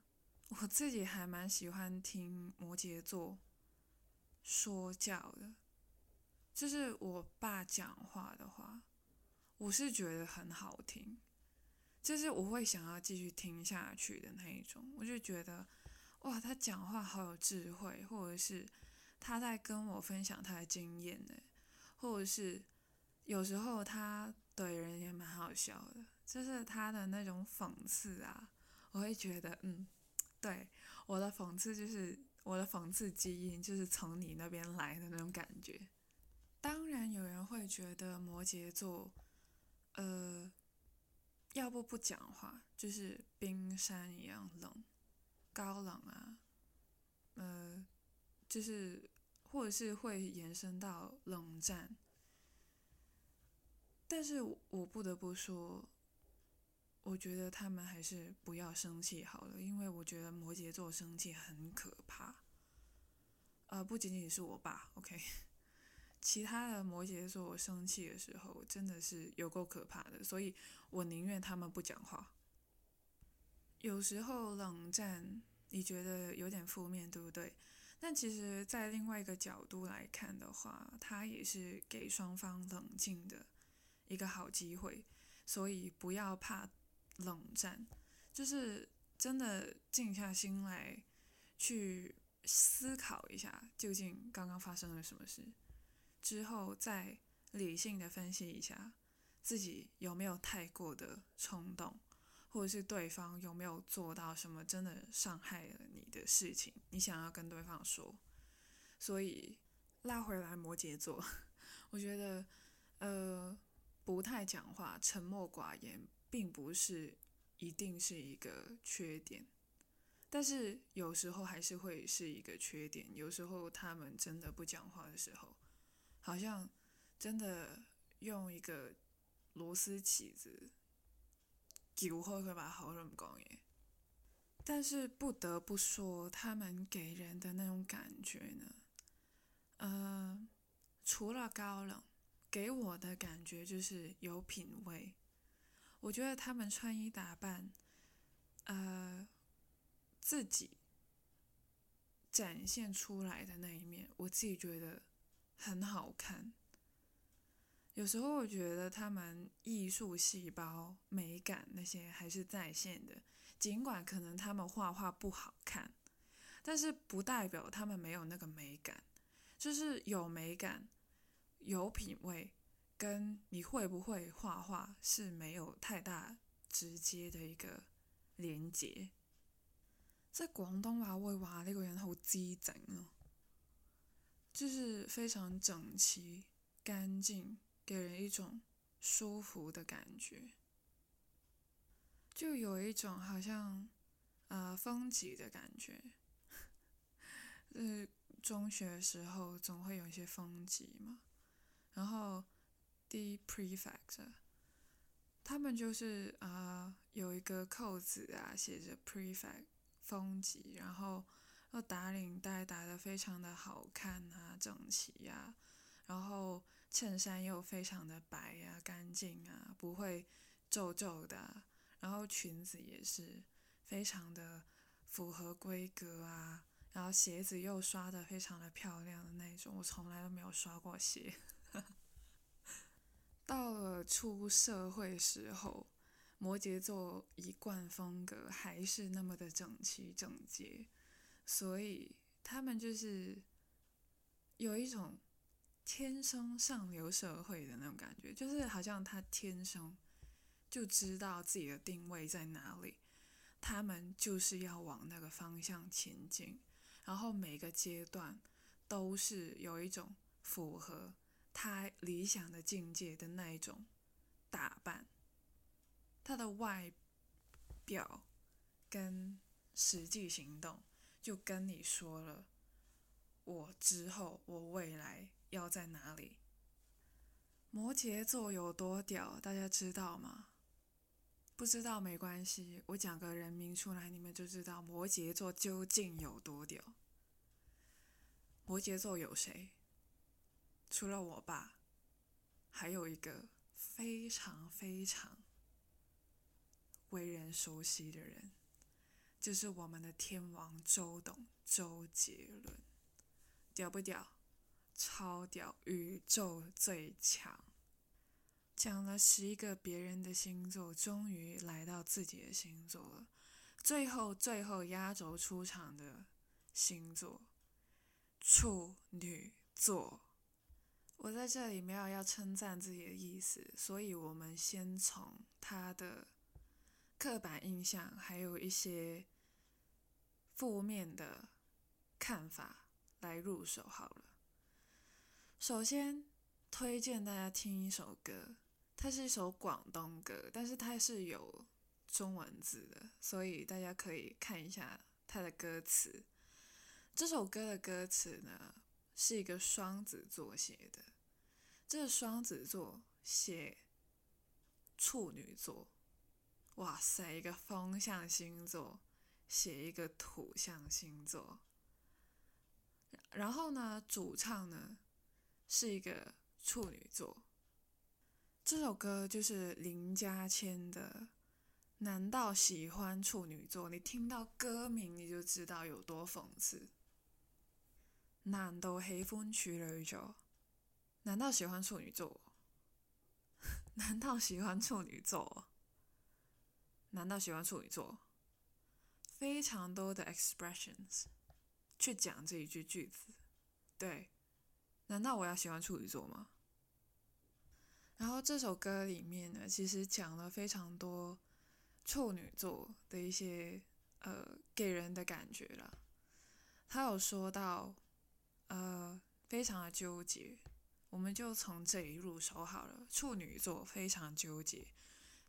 我自己还蛮喜欢听摩羯座说教的。就是我爸讲话的话，我是觉得很好听，就是我会想要继续听下去的那一种。我就觉得，哇，他讲话好有智慧，或者是他在跟我分享他的经验呢，或者是有时候他怼人也蛮好笑的，就是他的那种讽刺啊，我会觉得，嗯，对，我的讽刺就是我的讽刺基因就是从你那边来的那种感觉。当然，有人会觉得摩羯座，呃，要不不讲话，就是冰山一样冷、高冷啊，呃，就是或者是会延伸到冷战。但是我不得不说，我觉得他们还是不要生气好了，因为我觉得摩羯座生气很可怕。呃，不仅仅是我爸，OK。其他的摩羯座生气的时候，真的是有够可怕的，所以我宁愿他们不讲话。有时候冷战，你觉得有点负面，对不对？但其实，在另外一个角度来看的话，它也是给双方冷静的一个好机会。所以不要怕冷战，就是真的静下心来去思考一下，究竟刚刚发生了什么事。之后再理性的分析一下，自己有没有太过的冲动，或者是对方有没有做到什么真的伤害了你的事情，你想要跟对方说。所以拉回来摩羯座，我觉得，呃，不太讲话、沉默寡言，并不是一定是一个缺点，但是有时候还是会是一个缺点。有时候他们真的不讲话的时候，好像真的用一个螺丝起子，就会会把喉咙讲耶。但是不得不说，他们给人的那种感觉呢，呃，除了高冷，给我的感觉就是有品味。我觉得他们穿衣打扮，呃，自己展现出来的那一面，我自己觉得很好看。有时候我觉得他们艺术细胞、美感那些还是在线的。尽管可能他们画画不好看，但是不代表他们没有那个美感，就是有美感、有品味，跟你会不会画画是没有太大直接的一个连接。在广东话会話呢个人好姿整哦，就是非常整齐、干净，给人一种舒服的感觉。就有一种好像，呃，风纪的感觉。呃，中学时候总会有一些风纪嘛，然后第一 prefect，他们就是啊有一个扣子啊写着 prefect 风纪，然后要打领带打得非常的好看啊整齐呀，然后衬衫又非常的白呀干净啊不会皱皱的。然后裙子也是非常的符合规格啊，然后鞋子又刷的非常的漂亮的那种，我从来都没有刷过鞋。到了出社会时候，摩羯座一贯风格还是那么的整齐整洁，所以他们就是有一种天生上流社会的那种感觉，就是好像他天生。就知道自己的定位在哪里，他们就是要往那个方向前进，然后每个阶段都是有一种符合他理想的境界的那一种打扮，他的外表跟实际行动就跟你说了，我之后我未来要在哪里。摩羯座有多屌，大家知道吗？不知道没关系，我讲个人名出来，你们就知道摩羯座究竟有多屌。摩羯座有谁？除了我爸，还有一个非常非常为人熟悉的人，就是我们的天王周董周杰伦，屌不屌？超屌，宇宙最强。讲了十一个别人的星座，终于来到自己的星座了。最后，最后压轴出场的星座——处女座。我在这里没有要称赞自己的意思，所以我们先从他的刻板印象，还有一些负面的看法来入手好了。首先，推荐大家听一首歌。它是一首广东歌，但是它是有中文字的，所以大家可以看一下它的歌词。这首歌的歌词呢，是一个双子座写的。这个双子座写处女座，哇塞，一个风象星座写一个土象星座。然后呢，主唱呢是一个处女座。这首歌就是林家谦的。难道喜欢处女座？你听到歌名你就知道有多讽刺。难道喜欢处女座？难道喜欢处女座？难道喜欢处女座？难道喜欢处女座？非常多的 expressions 去讲这一句句子。对，难道我要喜欢处女座吗？然后这首歌里面呢，其实讲了非常多处女座的一些呃给人的感觉了。他有说到，呃，非常的纠结，我们就从这里入手好了。处女座非常纠结，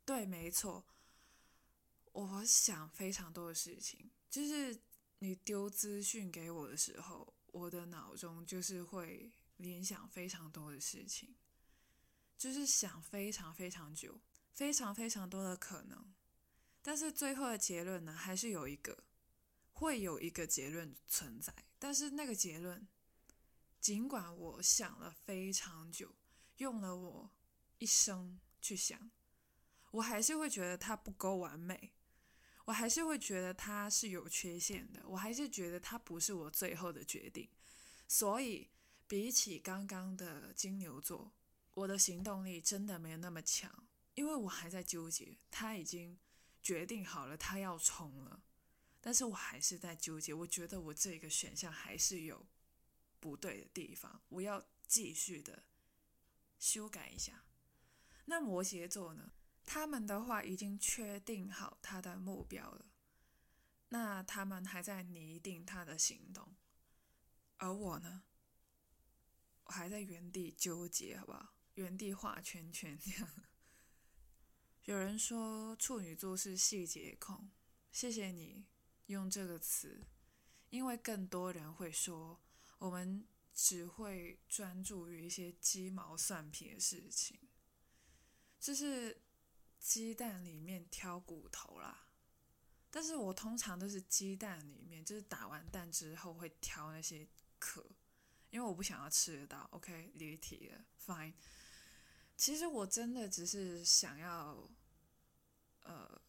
对，没错。我想非常多的事情，就是你丢资讯给我的时候，我的脑中就是会联想非常多的事情，就是想非常非常久，非常非常多的可能。但是最后的结论呢，还是有一个，会有一个结论存在。但是那个结论，尽管我想了非常久，用了我一生去想，我还是会觉得它不够完美。我还是会觉得它是有缺陷的，我还是觉得它不是我最后的决定。所以，比起刚刚的金牛座，我的行动力真的没有那么强，因为我还在纠结。他已经决定好了，他要冲了，但是我还是在纠结。我觉得我这个选项还是有不对的地方，我要继续的修改一下。那摩羯座呢？他们的话已经确定好他的目标了，那他们还在拟定他的行动，而我呢，我还在原地纠结，好不好？原地画圈圈这样。有人说处女座是细节控，谢谢你用这个词，因为更多人会说我们只会专注于一些鸡毛蒜皮的事情，就是。鸡蛋里面挑骨头啦，但是我通常都是鸡蛋里面，就是打完蛋之后会挑那些壳，因为我不想要吃得到。OK，离题了，Fine。其实我真的只是想要，呃，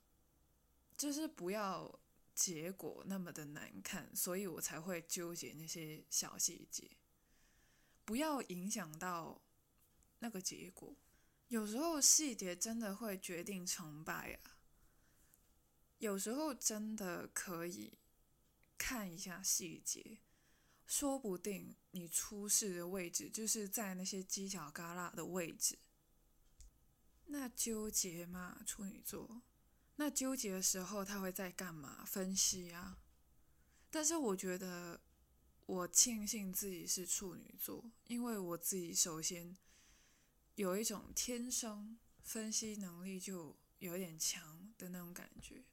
就是不要结果那么的难看，所以我才会纠结那些小细节，不要影响到那个结果。有时候细节真的会决定成败啊！有时候真的可以看一下细节，说不定你出事的位置就是在那些犄角旮旯的位置。那纠结嘛，处女座，那纠结的时候他会在干嘛？分析啊！但是我觉得我庆幸自己是处女座，因为我自己首先。有一种天生分析能力就有点强的那种感觉，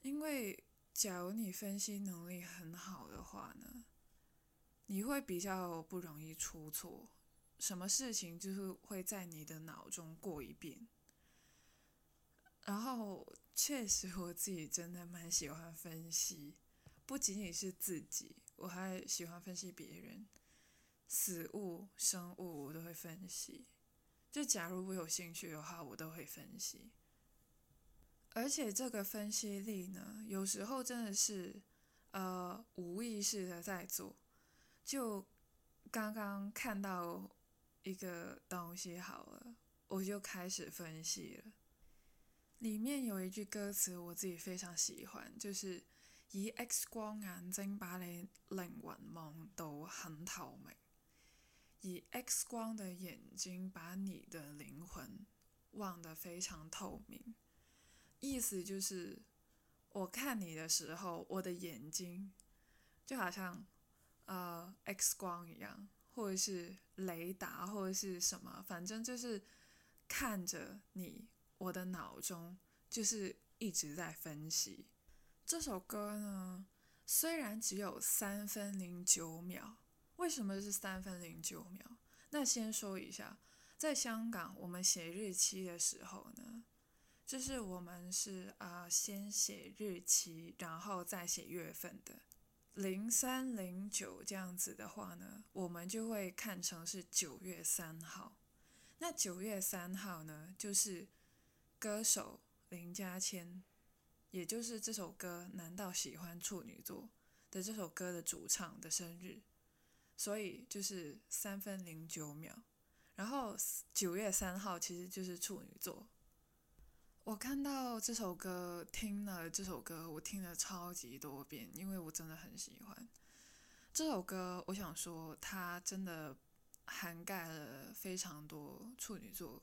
因为假如你分析能力很好的话呢，你会比较不容易出错，什么事情就是会在你的脑中过一遍。然后确实我自己真的蛮喜欢分析，不仅仅是自己，我还喜欢分析别人。死物、生物我都会分析，就假如我有兴趣的话，我都会分析。而且这个分析力呢，有时候真的是呃无意识的在做。就刚刚看到一个东西好了，我就开始分析了。里面有一句歌词我自己非常喜欢，就是以 X 光眼睛把你灵魂望到很透明。以 X 光的眼睛把你的灵魂望得非常透明，意思就是我看你的时候，我的眼睛就好像呃 X 光一样，或者是雷达或者是什么，反正就是看着你，我的脑中就是一直在分析。这首歌呢，虽然只有三分零九秒。为什么是三分零九秒？那先说一下，在香港，我们写日期的时候呢，就是我们是啊，先写日期，然后再写月份的。零三零九这样子的话呢，我们就会看成是九月三号。那九月三号呢，就是歌手林嘉谦，也就是这首歌《难道喜欢处女座》的这首歌的主唱的生日。所以就是三分零九秒，然后九月三号其实就是处女座。我看到这首歌，听了这首歌，我听了超级多遍，因为我真的很喜欢这首歌。我想说，它真的涵盖了非常多处女座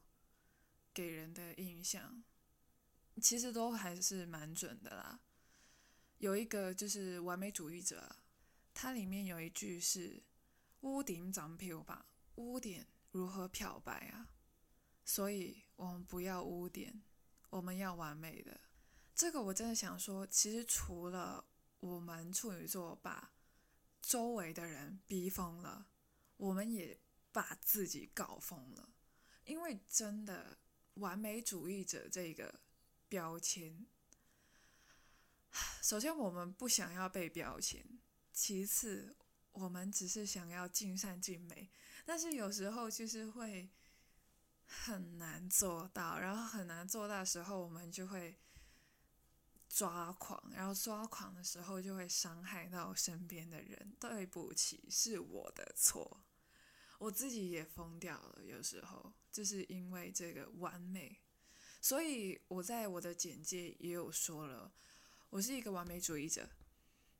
给人的印象，其实都还是蛮准的啦。有一个就是完美主义者，它里面有一句是。污点怎漂白？污点如何漂白啊？所以我们不要污点，我们要完美的。这个我真的想说，其实除了我们处女座把周围的人逼疯了，我们也把自己搞疯了。因为真的完美主义者这个标签，首先我们不想要被标签，其次我们只是想要尽善尽美，但是有时候就是会很难做到，然后很难做到的时候，我们就会。抓狂，然后抓狂的时候就会伤害到身边的人。对不起，是我的错，我自己也疯掉了。有时候就是因为这个完美，所以我在我的简介也有说了，我是一个完美主义者，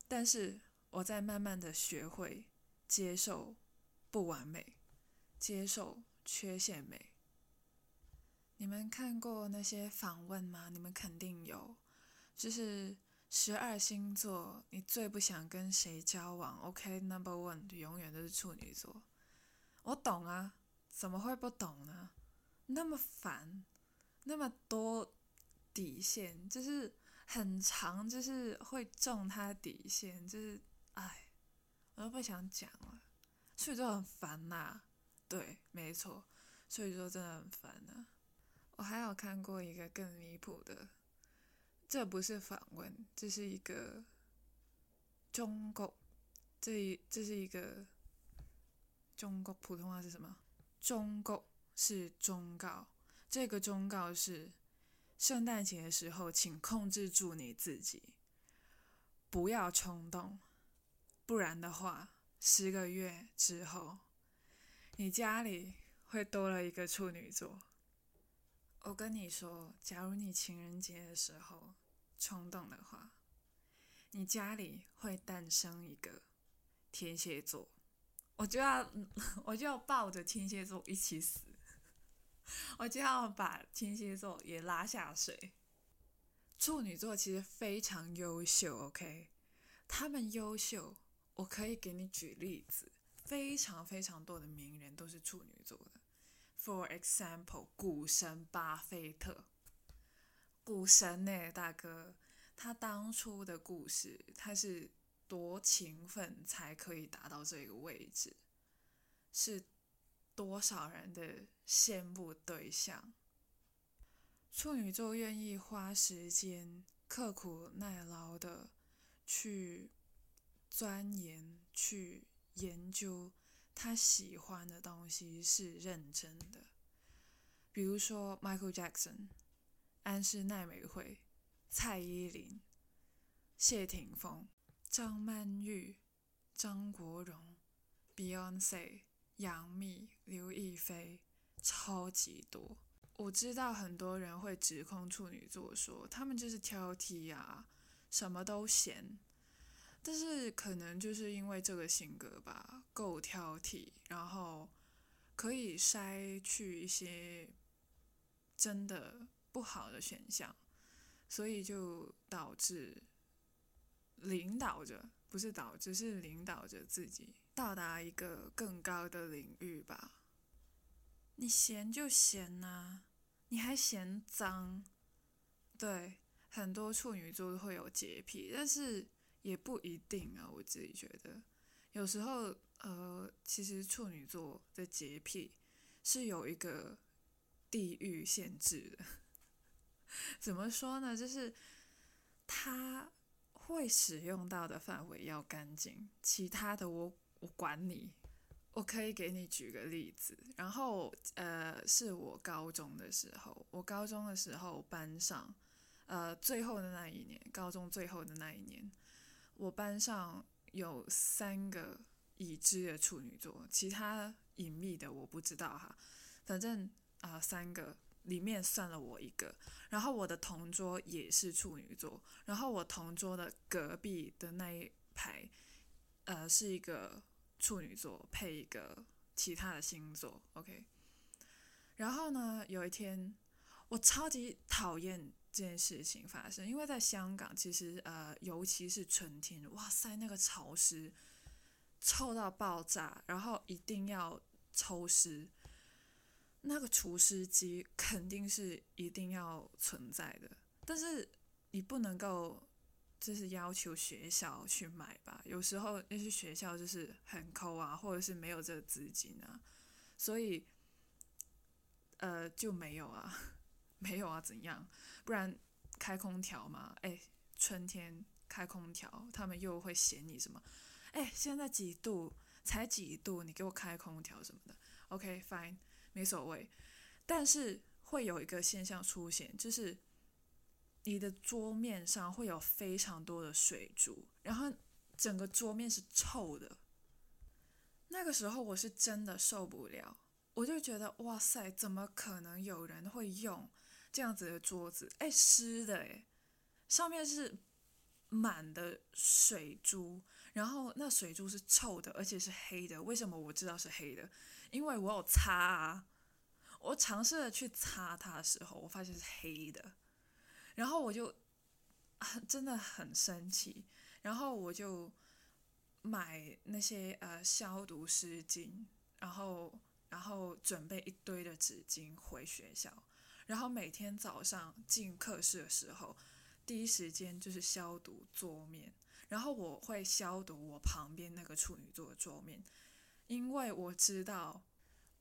但是我在慢慢的学会接受不完美，接受缺陷美。你们看过那些访问吗？你们肯定有。就是十二星座，你最不想跟谁交往？OK，Number one 永远都是处女座。我懂啊，怎么会不懂呢？那么烦，那么多底线，就是很长，就是会中他底线，就是哎，我都不想讲了。所以就很烦呐，对，没错，所以说真的很烦呐。我还有看过一个更离谱的。这不是访问，这是一个忠告。这一这是一个中国，普通话是什么？忠告是忠告。这个忠告是：圣诞节的时候，请控制住你自己，不要冲动，不然的话，十个月之后，你家里会多了一个处女座。我跟你说，假如你情人节的时候冲动的话，你家里会诞生一个天蝎座，我就要我就要抱着天蝎座一起死，我就要把天蝎座也拉下水。处女座其实非常优秀，OK，他们优秀，我可以给你举例子，非常非常多的名人都是处女座的。For example，股神巴菲特，股神呢，大哥，他当初的故事，他是多勤奋才可以达到这个位置，是多少人的羡慕对象。处女座愿意花时间、刻苦耐劳的去钻研、去研究。他喜欢的东西是认真的，比如说 Michael Jackson、安室奈美惠、蔡依林、谢霆锋、张曼玉、张国荣、Beyonce、杨幂、刘亦菲，超级多。我知道很多人会指控处女座说他们就是挑剔啊，什么都嫌。但是可能就是因为这个性格吧，够挑剔，然后可以筛去一些真的不好的选项，所以就导致领导着，不是导致，是领导着自己到达一个更高的领域吧。你嫌就嫌呐，你还嫌脏，对，很多处女座会有洁癖，但是。也不一定啊，我自己觉得，有时候，呃，其实处女座的洁癖是有一个地域限制的。怎么说呢？就是他会使用到的范围要干净，其他的我我管你。我可以给你举个例子，然后，呃，是我高中的时候，我高中的时候班上，呃，最后的那一年，高中最后的那一年。我班上有三个已知的处女座，其他隐秘的我不知道哈。反正啊，三个里面算了我一个。然后我的同桌也是处女座，然后我同桌的隔壁的那一排，呃，是一个处女座配一个其他的星座。OK。然后呢，有一天我超级讨厌。这件事情发生，因为在香港，其实呃，尤其是春天，哇塞，那个潮湿，臭到爆炸，然后一定要抽湿，那个除湿机肯定是一定要存在的，但是你不能够就是要求学校去买吧？有时候那些学校就是很抠啊，或者是没有这个资金啊，所以呃就没有啊，没有啊，怎样？不然开空调嘛？哎，春天开空调，他们又会嫌你什么？哎，现在几度？才几度？你给我开空调什么的？OK，fine，没所谓。但是会有一个现象出现，就是你的桌面上会有非常多的水珠，然后整个桌面是臭的。那个时候我是真的受不了，我就觉得哇塞，怎么可能有人会用这样子的桌子？哎，湿的哎，上面是满的水珠。然后那水珠是臭的，而且是黑的。为什么我知道是黑的？因为我有擦啊。我尝试着去擦它的时候，我发现是黑的。然后我就真的很生气。然后我就买那些呃消毒湿巾，然后然后准备一堆的纸巾回学校。然后每天早上进课室的时候，第一时间就是消毒桌面。然后我会消毒我旁边那个处女座的桌面，因为我知道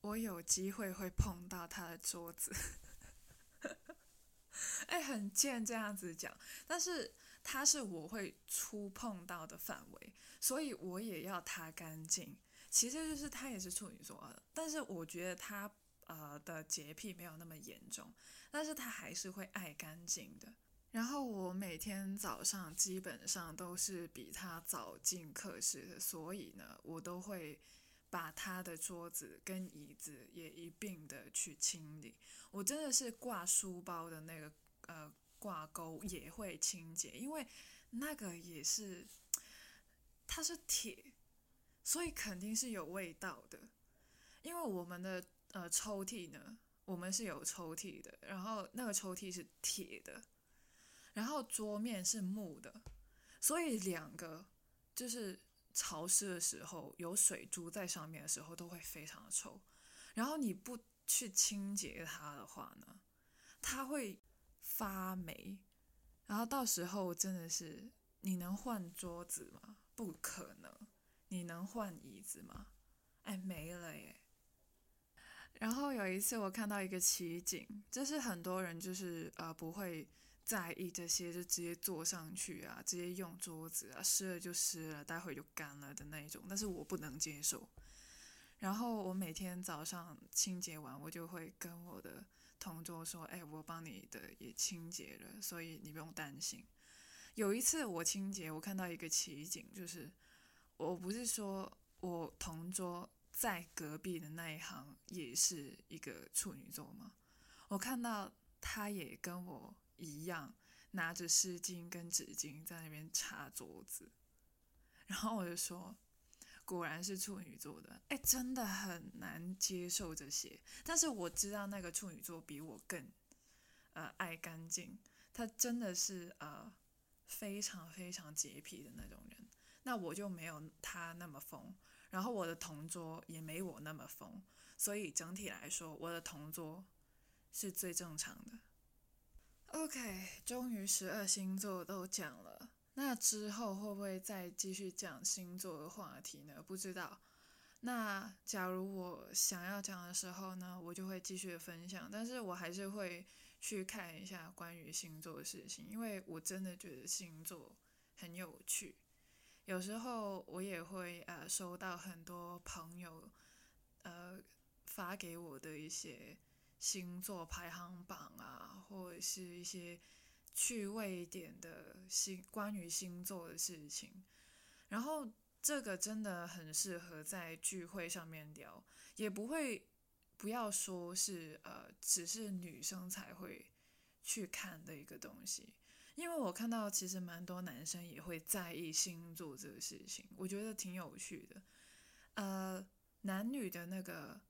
我有机会会碰到他的桌子。哎，很贱这样子讲，但是他是我会触碰到的范围，所以我也要他干净。其实就是他也是处女座的，但是我觉得他呃的洁癖没有那么严重，但是他还是会爱干净的。然后我每天早上基本上都是比他早进课室的，所以呢，我都会把他的桌子跟椅子也一并的去清理。我真的是挂书包的那个呃挂钩也会清洁，因为那个也是它是铁，所以肯定是有味道的。因为我们的呃抽屉呢，我们是有抽屉的，然后那个抽屉是铁的。然后桌面是木的，所以两个就是潮湿的时候有水珠在上面的时候都会非常的臭。然后你不去清洁它的话呢，它会发霉。然后到时候真的是你能换桌子吗？不可能。你能换椅子吗？哎，没了耶。然后有一次我看到一个奇景，就是很多人就是呃不会。在意这些就直接坐上去啊，直接用桌子啊，湿了就湿了，待会就干了的那种。但是我不能接受。然后我每天早上清洁完，我就会跟我的同桌说：“哎，我帮你的也清洁了，所以你不用担心。”有一次我清洁，我看到一个奇景，就是我不是说我同桌在隔壁的那一行也是一个处女座吗？我看到他也跟我。一样拿着湿巾跟纸巾在那边擦桌子，然后我就说，果然是处女座的，哎，真的很难接受这些。但是我知道那个处女座比我更，呃，爱干净，他真的是呃非常非常洁癖的那种人。那我就没有他那么疯，然后我的同桌也没我那么疯，所以整体来说，我的同桌是最正常的。OK，终于十二星座都讲了，那之后会不会再继续讲星座的话题呢？不知道。那假如我想要讲的时候呢，我就会继续分享，但是我还是会去看一下关于星座的事情，因为我真的觉得星座很有趣。有时候我也会呃收到很多朋友呃发给我的一些。星座排行榜啊，或者是一些趣味一点的星关于星座的事情，然后这个真的很适合在聚会上面聊，也不会不要说是呃，只是女生才会去看的一个东西，因为我看到其实蛮多男生也会在意星座这个事情，我觉得挺有趣的，呃，男女的那个。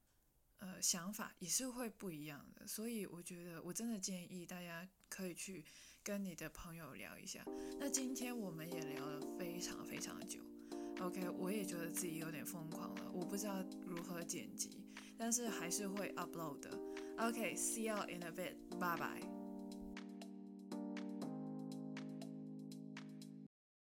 呃，想法也是会不一样的，所以我觉得我真的建议大家可以去跟你的朋友聊一下。那今天我们也聊了非常非常久，OK，我也觉得自己有点疯狂了，我不知道如何剪辑，但是还是会 upload 的。OK，see you in a bit，拜拜。